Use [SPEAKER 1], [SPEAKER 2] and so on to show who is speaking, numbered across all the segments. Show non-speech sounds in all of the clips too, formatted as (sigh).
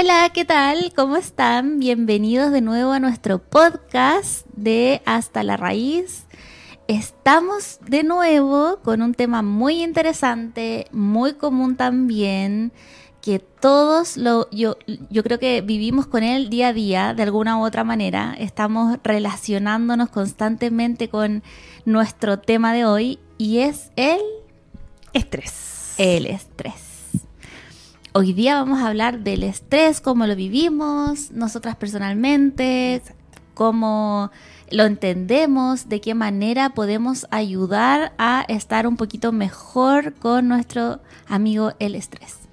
[SPEAKER 1] Hola, ¿qué tal? ¿Cómo están? Bienvenidos de nuevo a nuestro podcast de Hasta la Raíz. Estamos de nuevo con un tema muy interesante, muy común también, que todos lo, yo, yo creo que vivimos con él día a día de alguna u otra manera. Estamos relacionándonos constantemente con nuestro tema de hoy y es el
[SPEAKER 2] estrés.
[SPEAKER 1] El estrés. Hoy día vamos a hablar del estrés, cómo lo vivimos nosotras personalmente, cómo lo entendemos, de qué manera podemos ayudar a estar un poquito mejor con nuestro amigo el estrés.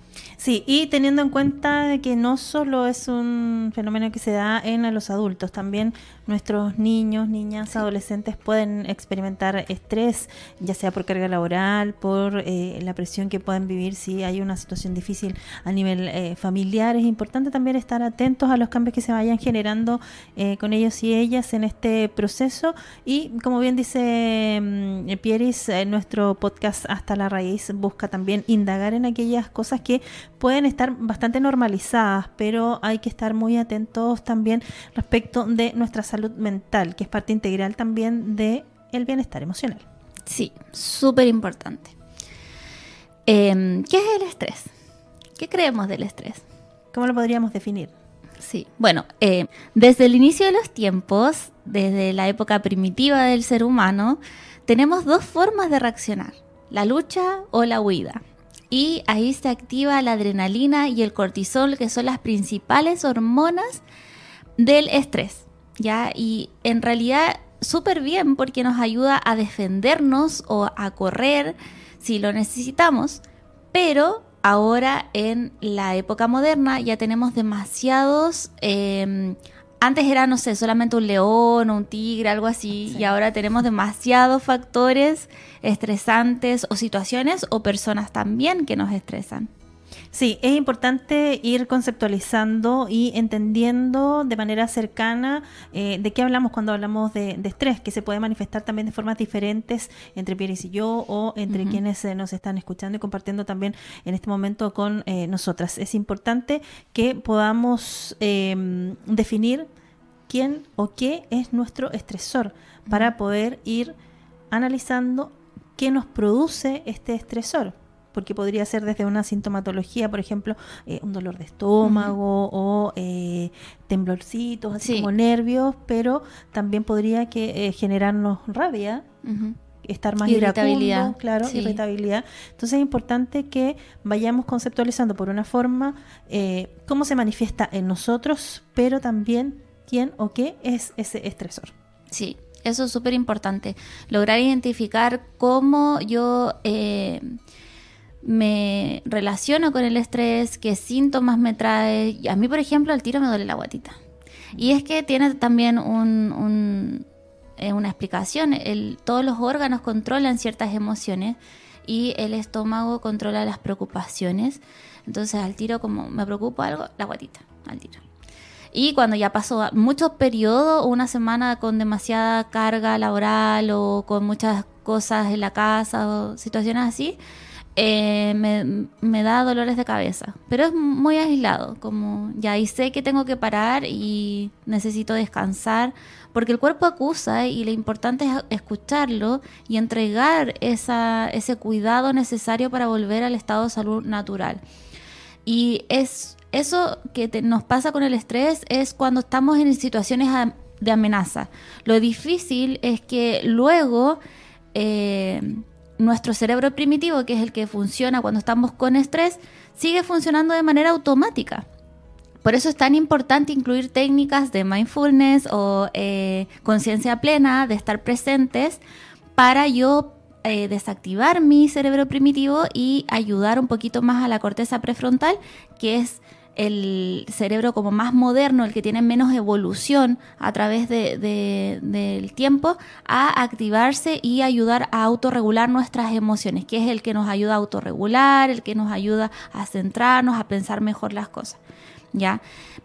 [SPEAKER 2] Sí, y teniendo en cuenta que no solo es un fenómeno que se da en los adultos, también nuestros niños, niñas, adolescentes pueden experimentar estrés, ya sea por carga laboral, por eh, la presión que pueden vivir si hay una situación difícil a nivel eh, familiar. Es importante también estar atentos a los cambios que se vayan generando eh, con ellos y ellas en este proceso. Y como bien dice mm, Pieris, nuestro podcast Hasta la Raíz busca también indagar en aquellas cosas que pueden estar bastante normalizadas, pero hay que estar muy atentos también respecto de nuestra salud mental, que es parte integral también de el bienestar emocional.
[SPEAKER 1] Sí, súper importante. Em, ¿Qué es el estrés? ¿Qué creemos del estrés?
[SPEAKER 2] ¿Cómo lo podríamos definir?
[SPEAKER 1] Sí, bueno, eh, desde el inicio de los tiempos, desde la época primitiva del ser humano, tenemos dos formas de reaccionar, la lucha o la huida. Y ahí se activa la adrenalina y el cortisol, que son las principales hormonas del estrés. ¿ya? Y en realidad súper bien porque nos ayuda a defendernos o a correr si lo necesitamos, pero ahora en la época moderna ya tenemos demasiados... Em, antes era, no sé, solamente un león o un tigre, algo así, y ahora tenemos demasiados factores estresantes o situaciones o personas también que nos estresan.
[SPEAKER 2] Sí, es importante ir conceptualizando y entendiendo de manera cercana eh, de qué hablamos cuando hablamos de, estrés, que se puede manifestar también de formas diferentes entre Pieris y yo o entre quienes eh, nos están escuchando y compartiendo también en este momento con eh, nosotras. Es importante que podamos em, definir quién o qué es nuestro estresor para poder ir analizando qué nos produce este estresor porque podría ser desde una sintomatología, por ejemplo, eh, un dolor de estómago o eh, temblorcitos, así como nervios, pero también podría que eh, generarnos rabia. estar más irritabilidad, claro, irritabilidad. Entonces es importante que vayamos conceptualizando por una forma cómo se manifiesta en nosotros, pero también quién o qué es ese estresor.
[SPEAKER 1] Sí, eso es súper importante. Lograr identificar cómo yo me relaciono con el estrés, qué síntomas me trae. A mí, por ejemplo, al tiro me duele la guatita. Y es que tiene también un, eh, una explicación. Todos los órganos controlan ciertas emociones y el estómago controla las preocupaciones. Entonces, al tiro, como me preocupa algo, la guatita, al tiro. Y cuando ya pasó muchos periodos, una semana con demasiada carga laboral o con muchas cosas en la casa o situaciones así, eh, me, da dolores de cabeza, pero es muy aislado, como ya ahí sé que tengo que parar y necesito descansar, porque el cuerpo acusa y lo importante es escucharlo y entregar ese cuidado necesario para volver al estado de salud natural. Y es eso que nos pasa con el estrés es cuando estamos en situaciones de amenaza. Lo difícil es que luego... Eh, nuestro cerebro primitivo, que es el que funciona cuando estamos con estrés, sigue funcionando de manera automática. Por eso es tan importante incluir técnicas de mindfulness o eh, conciencia plena, de estar presentes, para yo eh, desactivar mi cerebro primitivo y ayudar un poquito más a la corteza prefrontal, que es el cerebro como más moderno, el que tiene menos evolución a través del tiempo, a activarse y ayudar a autorregular nuestras emociones, que es el que nos ayuda a autorregular, el que nos ayuda a centrarnos, a pensar mejor las cosas. ¿Ya?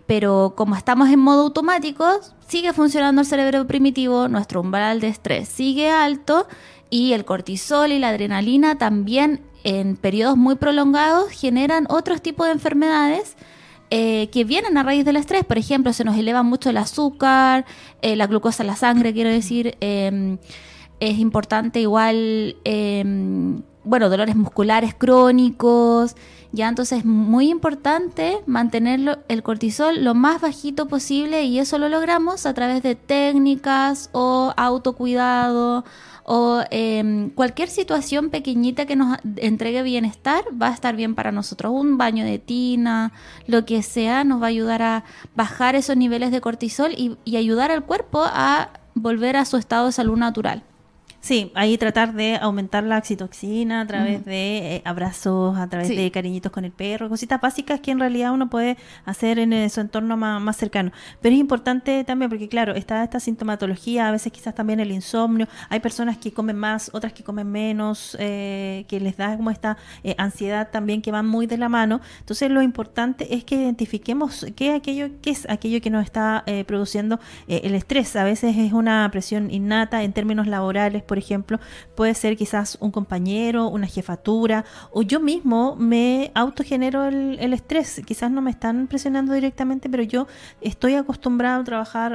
[SPEAKER 1] Pero como estamos en modo automático, sigue funcionando el cerebro primitivo, nuestro umbral de estrés sigue alto y el cortisol y la adrenalina también en periodos muy prolongados generan otros tipos de enfermedades eh, que vienen a raíz del estrés. Por ejemplo, se nos eleva mucho el azúcar, eh, la glucosa en la sangre, quiero decir. Em, es importante igual, em, bueno, dolores musculares crónicos. Ya entonces es muy importante mantener el cortisol lo más bajito posible y eso lo logramos a través de técnicas o autocuidado o em, cualquier situación pequeñita que nos entregue bienestar va a estar bien para nosotros. Un baño de tina, lo que sea, nos va a ayudar a bajar esos niveles de cortisol y ayudar al cuerpo a volver a su estado de salud natural.
[SPEAKER 2] Sí, ahí tratar de aumentar la oxitoxina a través de eh, abrazos, a través de cariñitos con el perro, cositas básicas que en realidad uno puede hacer en su entorno más, cercano. Pero es importante también porque, claro, está esta sintomatología, a veces quizás también el insomnio, hay personas que comen más, otras que comen menos, eh, que les da como esta eh, ansiedad también que van muy de la mano. Entonces lo importante es que identifiquemos qué, aquello, qué es aquello que nos está produciendo el estrés. A veces es una presión innata en términos laborales, por ejemplo, puede ser quizás un compañero, una jefatura, o yo mismo me autogenero el, el estrés. Quizás no me están presionando directamente, pero yo estoy acostumbrado a trabajar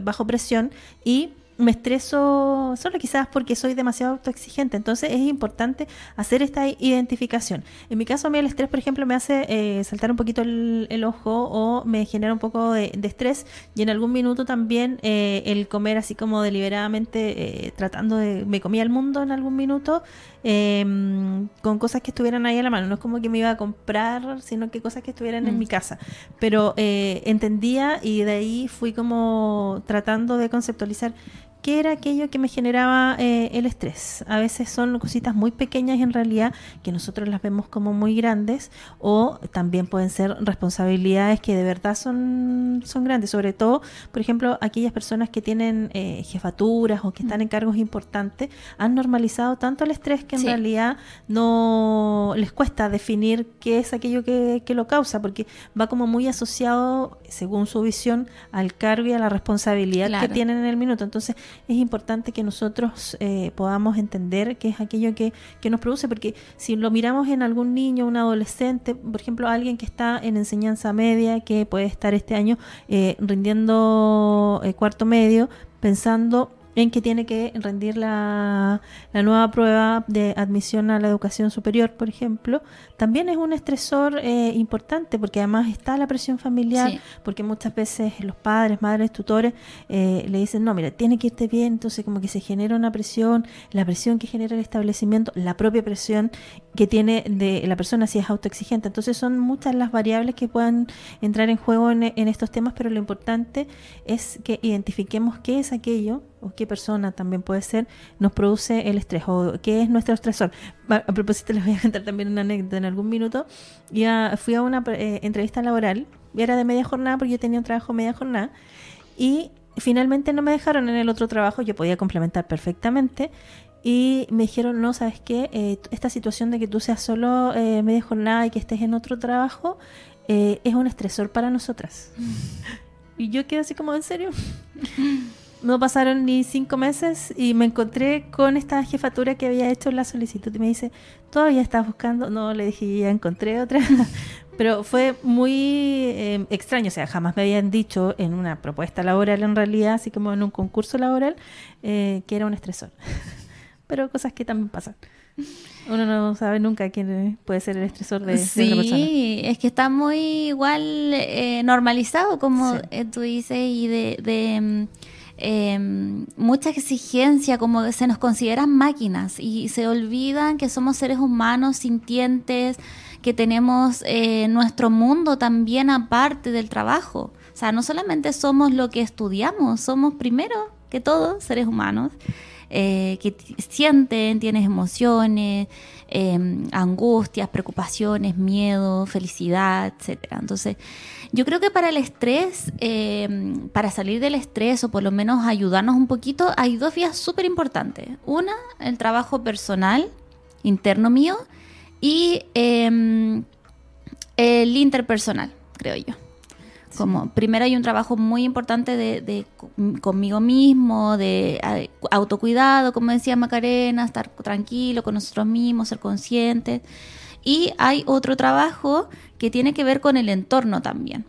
[SPEAKER 2] bajo presión y me estreso solo quizás porque soy demasiado autoexigente. Entonces es importante hacer esta identificación. En mi caso, a mí el estrés, por ejemplo, me hace eh, saltar un poquito el, ojo o me genera un poco de, estrés y en algún minuto también eh, el comer así como deliberadamente eh, tratando de... Me comía el mundo en algún minuto em, con cosas que estuvieran ahí a la mano. No es como que me iba a comprar, sino que cosas que estuvieran en mm. mi casa. Pero entendía y de ahí fui como tratando de conceptualizar qué era aquello que me generaba eh, el estrés. A veces son cositas muy pequeñas en realidad que nosotros las vemos como muy grandes o también pueden ser responsabilidades que de verdad son, son grandes, sobre todo, por ejemplo, aquellas personas que tienen eh, jefaturas o que están en cargos importantes han normalizado tanto el estrés que en realidad no les cuesta definir qué es aquello que, lo causa, porque va como muy asociado, según su visión, al cargo y a la responsabilidad que tienen en el minuto. Entonces, es importante que nosotros eh, podamos entender qué es aquello que, nos produce, porque si lo miramos en algún niño, un adolescente, por ejemplo, alguien que está en enseñanza media, que puede estar este año eh, rindiendo eh, cuarto medio, pensando en que tiene que rendir la, nueva prueba de admisión a la educación superior, por ejemplo, también es un estresor eh, importante porque además está la presión familiar, porque muchas veces los padres, madres, tutores eh, le dicen, no, mira, tiene que irte bien, entonces como que se genera una presión, la presión que genera el establecimiento, la propia presión que tiene de la persona si es autoexigente. Entonces son muchas las variables que puedan entrar en juego en, en estos temas, pero lo importante es que identifiquemos qué es aquello o qué persona también puede ser, nos produce el estrés o qué es nuestro estresor. A, propósito, (laughs) les voy a contar también una anécdota en algún minuto. Ya fui a una eh, entrevista laboral, y era de media jornada porque yo tenía un trabajo media jornada y finalmente no me dejaron en el otro trabajo, yo podía complementar perfectamente. Y me dijeron, no, ¿sabes qué? Eh, esta situación de que tú seas solo eh, media jornada y que estés en otro trabajo es un estresor para nosotras. Mm. (laughs) y yo quedé así como, ¿en serio? (laughs) no pasaron ni cinco meses y me encontré con esta jefatura que había hecho la solicitud y me dice, ¿todavía estás buscando? No, le dije, ya encontré otra. (laughs) Pero fue muy em, extraño, o sea, jamás me habían dicho en una propuesta laboral en realidad, así como en un concurso laboral, eh, que era un estresor. (laughs) Pero cosas que también pasan. Uno no sabe nunca quién puede ser el estresor de,
[SPEAKER 1] sí,
[SPEAKER 2] persona.
[SPEAKER 1] Sí, es que está muy igual eh, normalizado, como tú dices, y de... de em, mucha exigencia, como se nos consideran máquinas y se olvidan que somos seres humanos sintientes, que tenemos eh, nuestro mundo también aparte del trabajo. O sea, no solamente somos lo que estudiamos, somos primero que todos seres humanos. Eh, que sienten, tienes emociones, em, angustias, preocupaciones, miedo, felicidad, etcétera. Entonces, yo creo que para el estrés, em, para salir del estrés o por lo menos ayudarnos un poquito, hay dos vías súper importantes. Una, el trabajo personal, interno mío, y em, el interpersonal, creo yo. Como primero hay un trabajo muy importante de, conmigo mismo, de autocuidado, como decía Macarena, estar tranquilo con nosotros mismos, ser conscientes. Y hay otro trabajo que tiene que ver con el entorno también.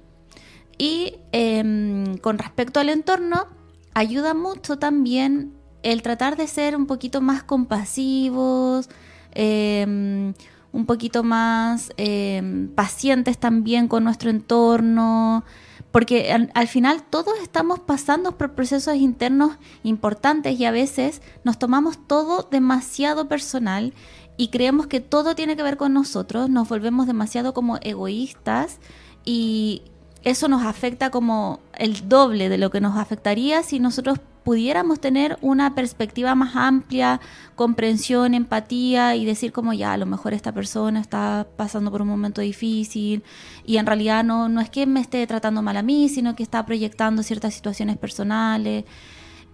[SPEAKER 1] Y em, con respecto al entorno, ayuda mucho también el tratar de ser un poquito más compasivos, em, un poquito más em, pacientes también con nuestro entorno, porque al, final todos estamos pasando por procesos internos importantes y a veces nos tomamos todo demasiado personal y creemos que todo tiene que ver con nosotros, nos volvemos demasiado como egoístas y eso nos afecta como el doble de lo que nos afectaría si nosotros pudiéramos tener una perspectiva más amplia, comprensión, empatía y decir como ya, a lo mejor esta persona está pasando por un momento difícil y en realidad no, no es que me esté tratando mal a mí, sino que está proyectando ciertas situaciones personales.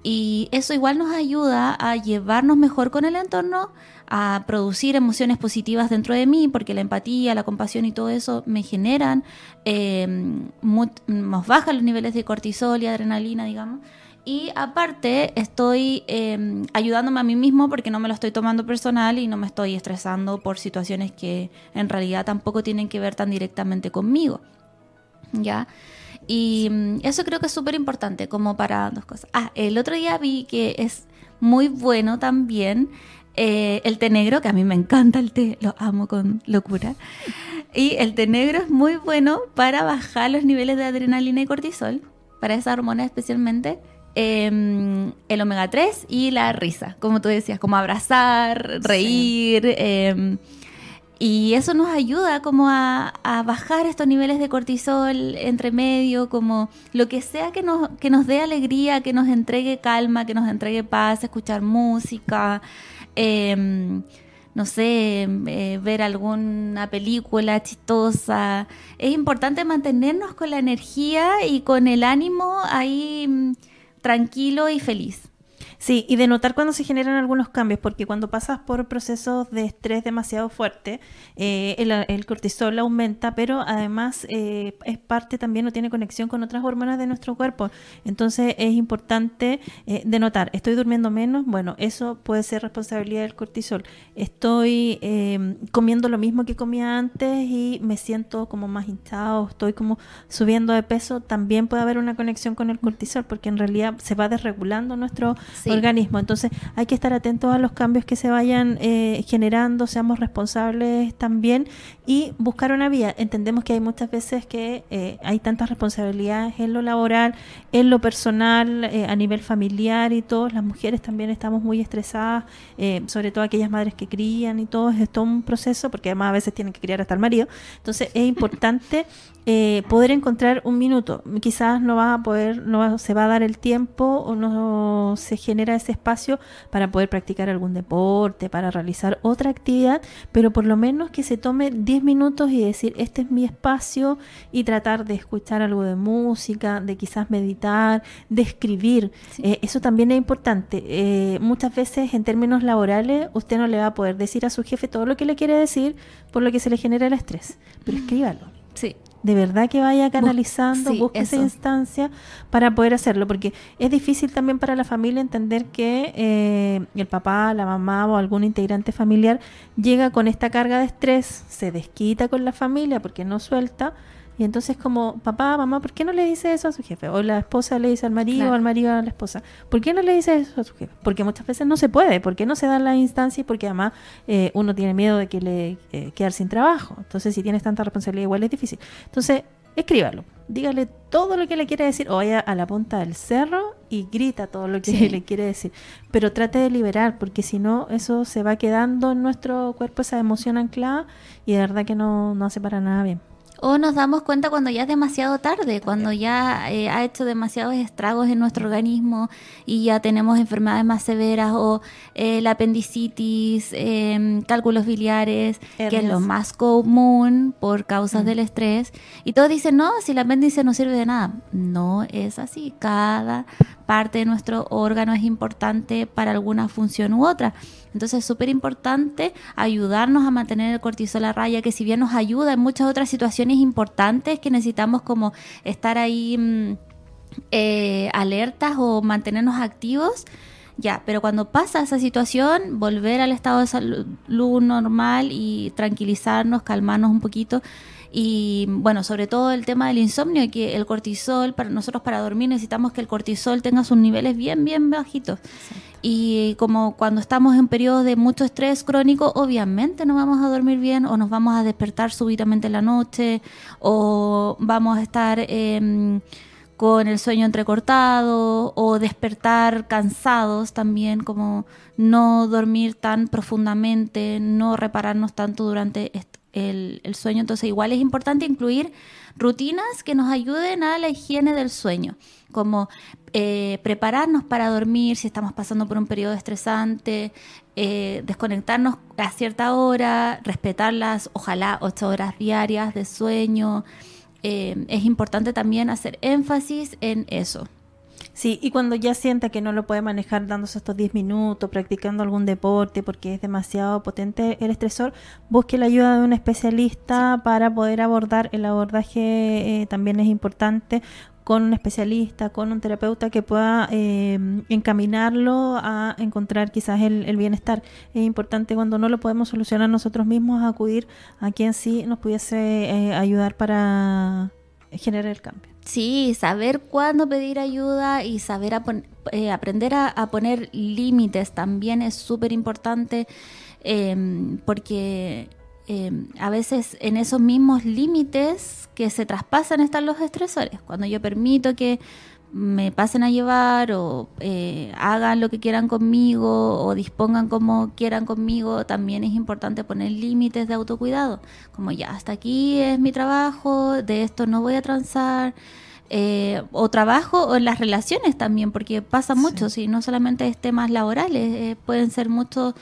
[SPEAKER 1] Y eso igual nos ayuda a llevarnos mejor con el entorno, a producir emociones positivas dentro de mí, porque la empatía, la compasión y todo eso me generan, eh, nos bajan los niveles de cortisol y adrenalina, digamos. Y aparte estoy em, ayudándome a mí mismo porque no me lo estoy tomando personal y no me estoy estresando por situaciones que en realidad tampoco tienen que ver tan directamente conmigo. ¿Ya? Y mm, eso creo que es súper importante como para dos cosas. Ah, el otro día vi que es muy bueno también eh, el té negro, que a mí me encanta el té, lo amo con locura. Y el té negro es muy bueno para bajar los niveles de adrenalina y cortisol, para esa hormona especialmente Em, el omega 3 y la risa, como tú decías, como abrazar, reír. Em, y eso nos ayuda como a, bajar estos niveles de cortisol entre medio, como lo que sea que nos, que nos dé alegría, que nos entregue calma, que nos entregue paz, escuchar música, em, no sé, eh, ver alguna película chistosa. Es importante mantenernos con la energía y con el ánimo ahí tranquilo y feliz.
[SPEAKER 2] Sí, y de notar cuando se generan algunos cambios, porque cuando pasas por procesos de estrés demasiado fuerte, eh, el, cortisol aumenta, pero además eh, es parte también o tiene conexión con otras hormonas de nuestro cuerpo. Entonces es importante eh, de notar, estoy durmiendo menos, bueno, eso puede ser responsabilidad del cortisol. Estoy comiendo lo mismo que comía antes y me siento como más hinchado, estoy como subiendo de peso, también puede haber una conexión con el cortisol, porque en realidad se va desregulando nuestro organismo. Entonces hay que estar atentos a los cambios que se vayan eh, generando, seamos responsables también y buscar una vía. Entendemos que hay muchas veces que eh, hay tantas responsabilidades en lo laboral, en lo personal, eh, a nivel familiar y todas las mujeres también estamos muy estresadas, sobre todo aquellas madres que crían y todo, es todo un proceso porque además a veces tienen que criar hasta el marido. Entonces es importante eh, poder encontrar un minuto. Quizás no va a poder, no se va a dar el tiempo o no se genera ese espacio para poder practicar algún deporte, para realizar otra actividad, pero por lo menos que se tome 10 minutos y decir, este es mi espacio y tratar de escuchar algo de música, de quizás meditar, de escribir. Eh, eso también es importante. Eh, muchas veces en términos laborales usted no le va a poder decir a su jefe todo lo que le quiere decir por lo que se le genera el estrés, pero escríbalo.
[SPEAKER 1] Sí
[SPEAKER 2] de verdad que vaya canalizando, busque esa instancia para poder hacerlo, porque es difícil también para la familia entender que eh, el papá, la mamá o algún integrante familiar llega con esta carga de estrés, se desquita con la familia porque no suelta y entonces como, papá, mamá, ¿por qué no le dice eso a su jefe? O la esposa le dice al marido o al marido a la esposa. ¿Por qué no le dice eso a su jefe? Porque muchas veces no se puede, porque no se dan las instancias y porque además eh, uno tiene miedo de que le eh, quedar sin trabajo. Entonces si tienes tanta responsabilidad igual es difícil. Entonces escríbalo, dígale todo lo que le quiere decir o vaya a la punta del cerro y grita todo lo que le quiere decir. Pero trate de liberar, porque si no, eso se va quedando en nuestro cuerpo, esa emoción anclada, y de verdad que no, no hace para nada bien.
[SPEAKER 1] O nos damos cuenta cuando ya es demasiado tarde, cuando ya eh, ha hecho demasiados estragos en nuestro organismo y ya tenemos enfermedades más severas o eh, la apendicitis, em, cálculos biliares, que es lo más común por causas mm. del estrés. Y todos dicen, no, si el apéndice no sirve de nada. No es así. Cada parte de nuestro órgano es importante para alguna función u otra. Entonces es súper importante ayudarnos a mantener el cortisol a raya, que si bien nos ayuda en muchas otras situaciones importantes que necesitamos como estar ahí mm, eh, alertas o mantenernos activos, ya, pero cuando pasa esa situación, volver al estado de salud normal y tranquilizarnos, calmarnos un poquito y bueno, sobre todo el tema del insomnio, que el cortisol, para nosotros para dormir necesitamos que el cortisol tenga sus niveles bien, bien bajitos. Y como cuando estamos en periodos de mucho estrés crónico, obviamente no vamos a dormir bien o nos vamos a despertar súbitamente en la noche o vamos a estar... Em, con el sueño entrecortado o despertar cansados también, como no dormir tan profundamente, no repararnos tanto durante el, sueño. Entonces igual es importante incluir rutinas que nos ayuden a la higiene del sueño, como eh, prepararnos para dormir si estamos pasando por un periodo estresante, eh, desconectarnos a cierta hora, respetar las ojalá ocho horas diarias de sueño. Eh, es importante también hacer énfasis en eso.
[SPEAKER 2] Sí, y cuando ya sienta que no lo puede manejar dándose estos 10 minutos, practicando algún deporte porque es demasiado potente el estresor, busque la ayuda de un especialista para poder abordar. El abordaje eh, también es importante con un especialista, con un terapeuta que pueda eh, encaminarlo a encontrar quizás el, bienestar. Es importante cuando no lo podemos solucionar nosotros mismos acudir a quien sí nos pudiese eh, ayudar para generar el cambio.
[SPEAKER 1] Sí, saber cuándo pedir ayuda y saber eh, aprender a, poner límites también es súper importante em, porque em, a veces en esos mismos límites que se traspasan están los estresores. Cuando yo permito que me pasen a llevar o eh, hagan lo que quieran conmigo o dispongan como quieran conmigo, también es importante poner límites de autocuidado, como ya, hasta aquí es mi trabajo, de esto no voy a transar. Eh, o trabajo o en las relaciones también, porque pasa mucho, si no solamente es temas laborales, eh, pueden ser muchos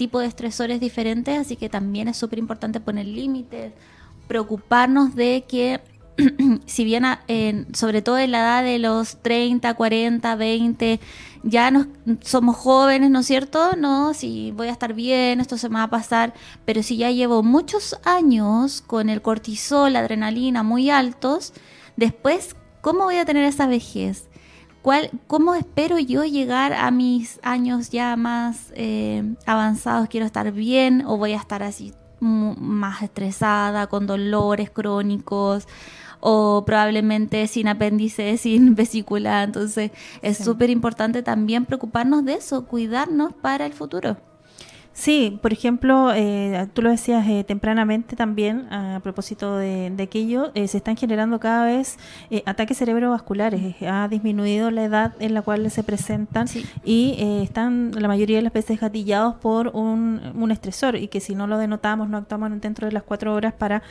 [SPEAKER 1] tipos de estresores diferentes, así que también es súper importante poner límites, preocuparnos de que (clears throat) si bien sobre todo en la edad de los 30, 40, 20, ya no somos jóvenes, ¿no es cierto? No, si voy a estar bien, esto se me va a pasar, pero si ya llevo muchos años con el cortisol, la adrenalina muy altos, después, ¿cómo voy a tener esa vejez? ¿Cuál, ¿Cómo espero yo llegar a mis años ya más eh, avanzados? ¿Quiero estar bien o voy a estar así más estresada, con dolores crónicos? o probablemente sin apéndice, sin (laughs) vesícula. Entonces es súper importante también preocuparnos de eso, cuidarnos para el futuro.
[SPEAKER 2] Sí, por ejemplo, eh, tú lo decías eh, tempranamente también, a propósito de, aquello, eh, se están generando cada vez ataques cerebrovasculares. Ha disminuido la edad en la cual se presentan y están la mayoría de las veces gatillados por un, un, estresor y que si no lo denotamos, no actuamos dentro de las cuatro horas para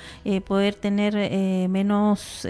[SPEAKER 2] poder tener menos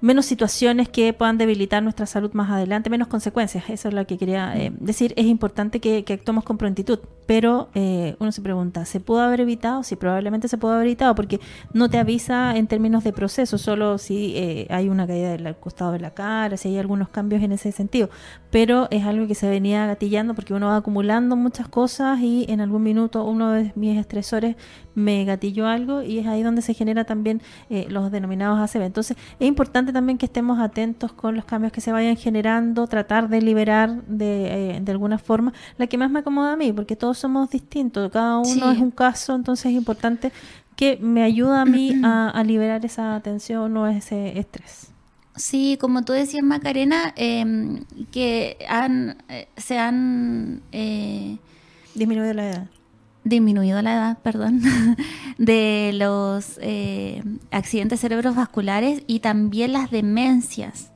[SPEAKER 2] menos situaciones que puedan debilitar nuestra salud más adelante, menos consecuencias. Eso es lo que quería eh, decir. Es importante que, actuemos con prontitud, pero eh, uno se pregunta, ¿se pudo haber evitado? Sí, probablemente se pudo haber evitado porque no te avisa en términos de proceso, solo si eh, hay una caída del costado de la cara, si hay algunos cambios en ese sentido. Pero es algo que se venía gatillando porque uno va acumulando muchas cosas y en algún minuto uno de mis estresores me gatilló algo y es ahí donde se genera también los denominados ACV. Entonces, es importante también que estemos atentos con los cambios que se vayan generando, tratar de liberar de, eh, de alguna forma la que más me acomoda a mí, porque todos somos distintos, cada uno es un caso, entonces es importante que me ayuda a mí a, liberar esa tensión o ese estrés.
[SPEAKER 1] Sí, como tú decías, Macarena, em, que han, eh, se han... Eh,
[SPEAKER 2] disminuido la edad
[SPEAKER 1] disminuido la edad, perdón, (laughs) de los eh, accidentes cerebrovasculares y también las demencias.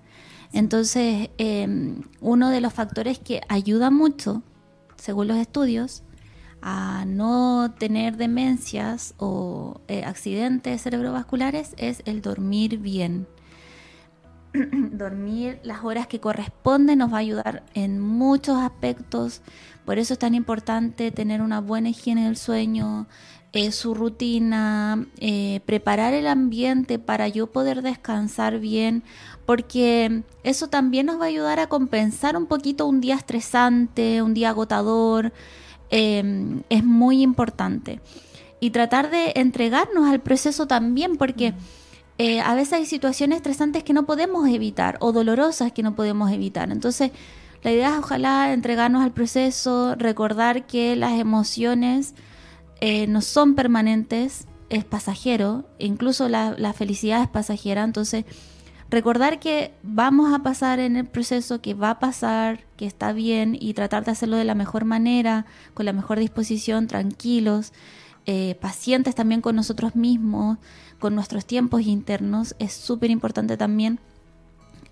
[SPEAKER 1] Entonces, em, uno de los factores que ayuda mucho, según los estudios, a no tener demencias o eh, accidentes cerebrovasculares es el dormir bien. (clears throat) dormir las horas que corresponden nos va a ayudar en muchos aspectos. Por eso es tan importante tener una buena higiene del sueño, eh, su rutina, eh, preparar el ambiente para yo poder descansar bien, porque eso también nos va a ayudar a compensar un poquito un día estresante, un día agotador. Em, es muy importante. Y tratar de entregarnos al proceso también, porque mm. Eh, a veces hay situaciones estresantes que no podemos evitar o dolorosas que no podemos evitar. Entonces, la idea es ojalá entregarnos al proceso, recordar que las emociones eh, no son permanentes, es pasajero, incluso la, felicidad es pasajera, entonces recordar que vamos a pasar en el proceso, que va a pasar, que está bien y tratar de hacerlo de la mejor manera, con la mejor disposición, tranquilos, eh, pacientes también con nosotros mismos, con nuestros tiempos internos, es súper importante también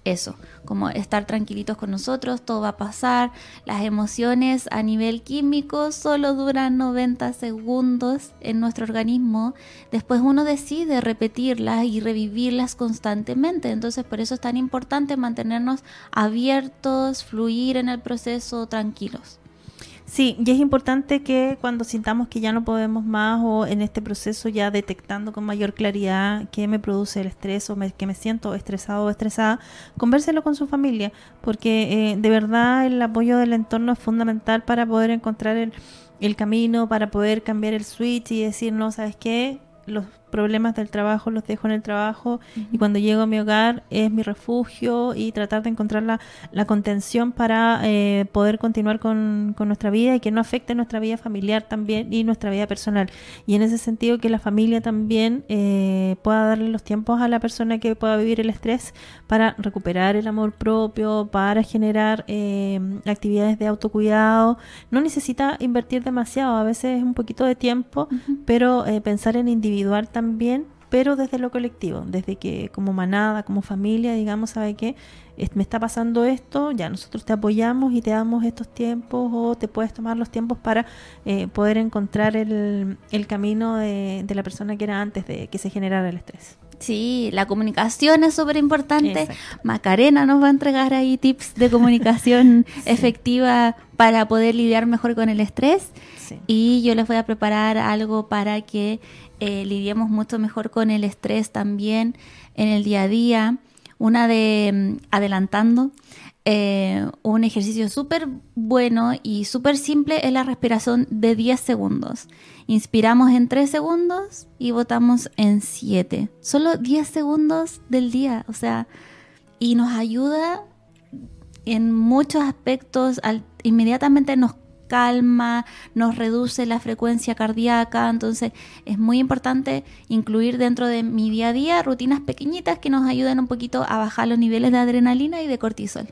[SPEAKER 1] eso, como estar tranquilitos con nosotros, todo va a pasar, las emociones a nivel químico solo duran 90 segundos en nuestro organismo, después uno decide repetirlas y revivirlas constantemente, entonces por eso es tan importante mantenernos abiertos, fluir en el proceso, tranquilos.
[SPEAKER 2] Sí, y es importante que cuando sintamos que ya no podemos más o en este proceso ya detectando con mayor claridad qué me produce el estrés o que me siento estresado o estresada, convérselo con su familia, porque eh, de verdad el apoyo del entorno es fundamental para poder encontrar el, el camino, para poder cambiar el switch y decir, no, ¿sabes qué? Los problemas del trabajo los dejo en el trabajo y cuando llego a mi hogar es mi refugio y tratar de encontrar la, la contención para eh, poder continuar con, con, nuestra vida y que no afecte nuestra vida familiar también y nuestra vida personal. Y en ese sentido que la familia también eh, pueda darle los tiempos a la persona que pueda vivir el estrés para recuperar el amor propio, para generar eh, actividades de autocuidado. No necesita invertir demasiado, a veces es un poquito de tiempo, pero pensar en individual también también, pero desde lo colectivo, desde que como manada, como familia, digamos, ¿sabe qué? Me está pasando esto, ya nosotros te apoyamos y te damos estos tiempos o te puedes tomar los tiempos para eh, poder encontrar el, el camino de la persona que era antes de que se generara el estrés.
[SPEAKER 1] Sí, la comunicación es súper importante. Macarena nos va a entregar ahí tips de comunicación (laughs) efectiva para poder lidiar mejor con el estrés. Y yo les voy a preparar algo para que eh, lidiemos mucho mejor con el estrés también en el día a día. Una de mm, adelantando, eh, un ejercicio súper bueno y súper simple es la respiración de 10 segundos. Inspiramos en 3 segundos y botamos en 7. Solo 10 segundos del día, o sea, y nos ayuda en muchos aspectos, al, inmediatamente nos calma, nos reduce la frecuencia cardíaca, entonces es muy importante incluir dentro de mi día a día rutinas pequeñitas que nos ayuden un poquito a bajar los niveles de adrenalina y de cortisol.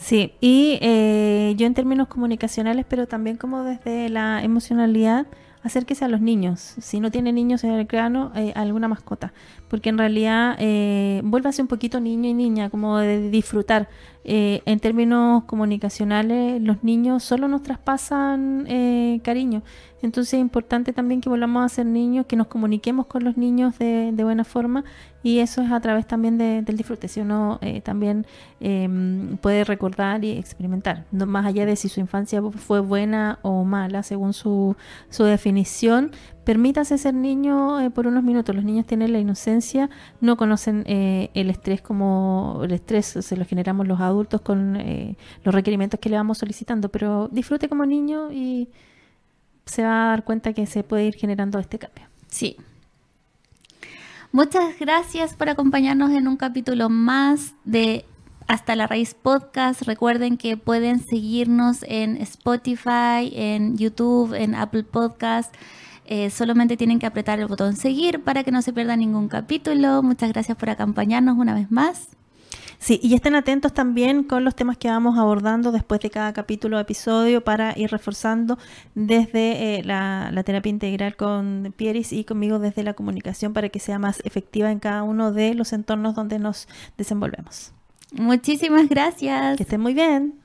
[SPEAKER 2] Sí, y eh, yo en términos comunicacionales, pero también como desde la emocionalidad, acérquese a los niños. Si no tiene niños en el cráneo, eh, alguna mascota. Porque en realidad eh, vuélvase un poquito niño y niña, como de disfrutar. Eh, en términos comunicacionales, los niños solo nos traspasan eh, cariño. Entonces es importante también que volvamos a ser niños, que nos comuniquemos con los niños de, buena forma y eso es a través también del disfrute. Si uno eh, también em, puede recordar y experimentar, más allá de si su infancia fue buena o mala, según su, su definición, permítase ser niño eh, por unos minutos. Los niños tienen la inocencia, no conocen eh, el estrés como el estrés se lo generamos los adultos con eh, los requerimientos que le vamos solicitando, pero disfrute como niño y se va a dar cuenta que se puede ir generando este cambio.
[SPEAKER 1] Sí. Muchas gracias por acompañarnos en un capítulo más de hasta la Raíz Podcast. Recuerden que pueden seguirnos en Spotify, en YouTube, en Apple Podcast. Eh, solamente tienen que apretar el botón seguir para que no se pierda ningún capítulo. Muchas gracias por acompañarnos una vez más.
[SPEAKER 2] Sí, y estén atentos también con los temas que vamos abordando después de cada capítulo o episodio para ir reforzando desde eh, la, la, terapia integral con Pieris y conmigo desde la comunicación para que sea más efectiva en cada uno de los entornos donde nos desenvolvemos.
[SPEAKER 1] Muchísimas gracias.
[SPEAKER 2] Que estén muy bien.